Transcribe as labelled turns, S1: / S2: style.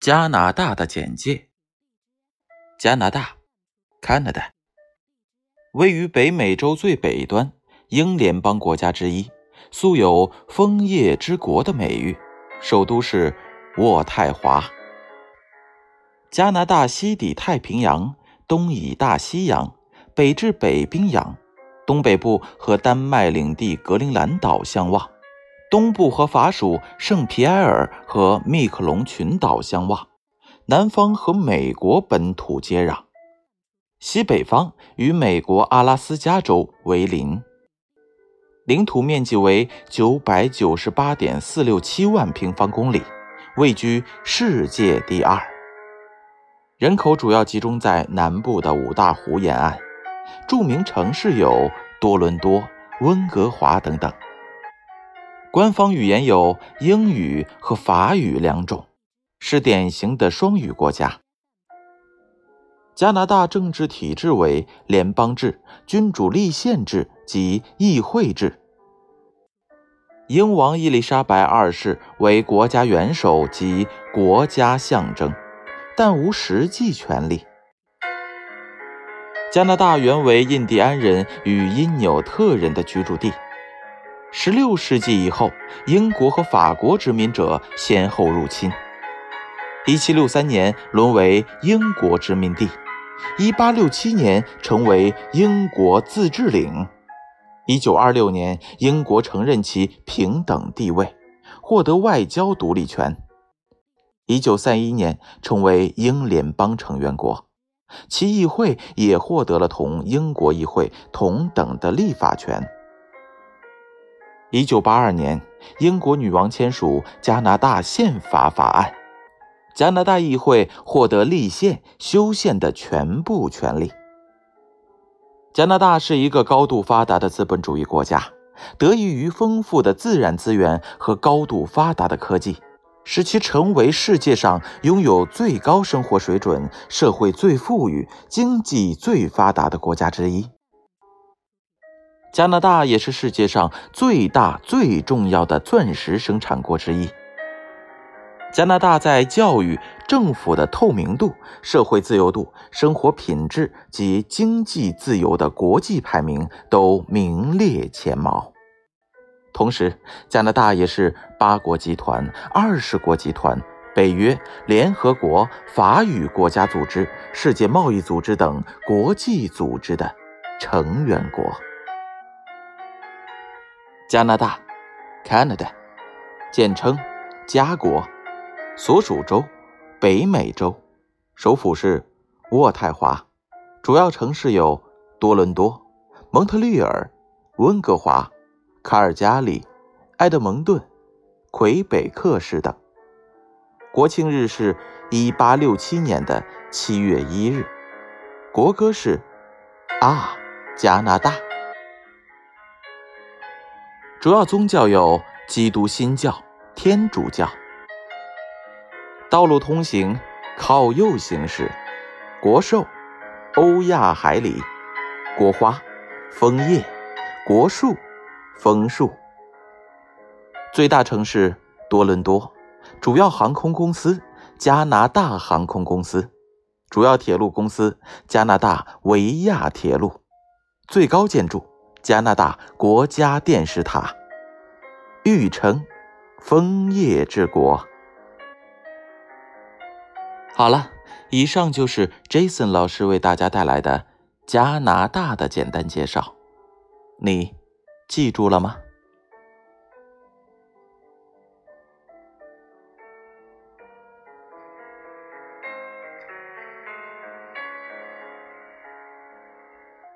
S1: 加拿大的简介：加拿大 （Canada） 位于北美洲最北端，英联邦国家之一，素有“枫叶之国”的美誉。首都是渥太华。加拿大西抵太平洋，东倚大西洋，北至北冰洋，东北部和丹麦领地格陵兰岛相望。东部和法属圣皮埃尔和密克隆群岛相望，南方和美国本土接壤，西北方与美国阿拉斯加州为邻，领土面积为九百九十八点四六七万平方公里，位居世界第二。人口主要集中在南部的五大湖沿岸，著名城市有多伦多、温哥华等等。官方语言有英语和法语两种，是典型的双语国家。加拿大政治体制为联邦制、君主立宪制及议会制。英王伊丽莎白二世为国家元首及国家象征，但无实际权利。加拿大原为印第安人与因纽特人的居住地。十六世纪以后，英国和法国殖民者先后入侵。一七六三年沦为英国殖民地，一八六七年成为英国自治领，一九二六年英国承认其平等地位，获得外交独立权。一九三一年成为英联邦成员国，其议会也获得了同英国议会同等的立法权。一九八二年，英国女王签署加拿大宪法法案，加拿大议会获得立宪、修宪的全部权利。加拿大是一个高度发达的资本主义国家，得益于丰富的自然资源和高度发达的科技，使其成为世界上拥有最高生活水准、社会最富裕、经济最发达的国家之一。加拿大也是世界上最大、最重要的钻石生产国之一。加拿大在教育、政府的透明度、社会自由度、生活品质及经济自由的国际排名都名列前茅。同时，加拿大也是八国集团、二十国集团、北约、联合国、法语国家组织、世界贸易组织等国际组织的成员国。加拿大 （Canada），简称加国，所属州北美洲，首府是渥太华，主要城市有多伦多、蒙特利尔、温哥华、卡尔加里、埃德蒙顿、魁北克市等。国庆日是一八六七年的七月一日，国歌是啊，加拿大。主要宗教有基督新教、天主教。道路通行靠右行驶。国兽欧亚海狸。国花枫叶。国树枫树。最大城市多伦多。主要航空公司加拿大航空公司。主要铁路公司加拿大维亚铁路。最高建筑。加拿大国家电视塔，誉称“枫叶之国”。好了，以上就是 Jason 老师为大家带来的加拿大的简单介绍，你记住了吗？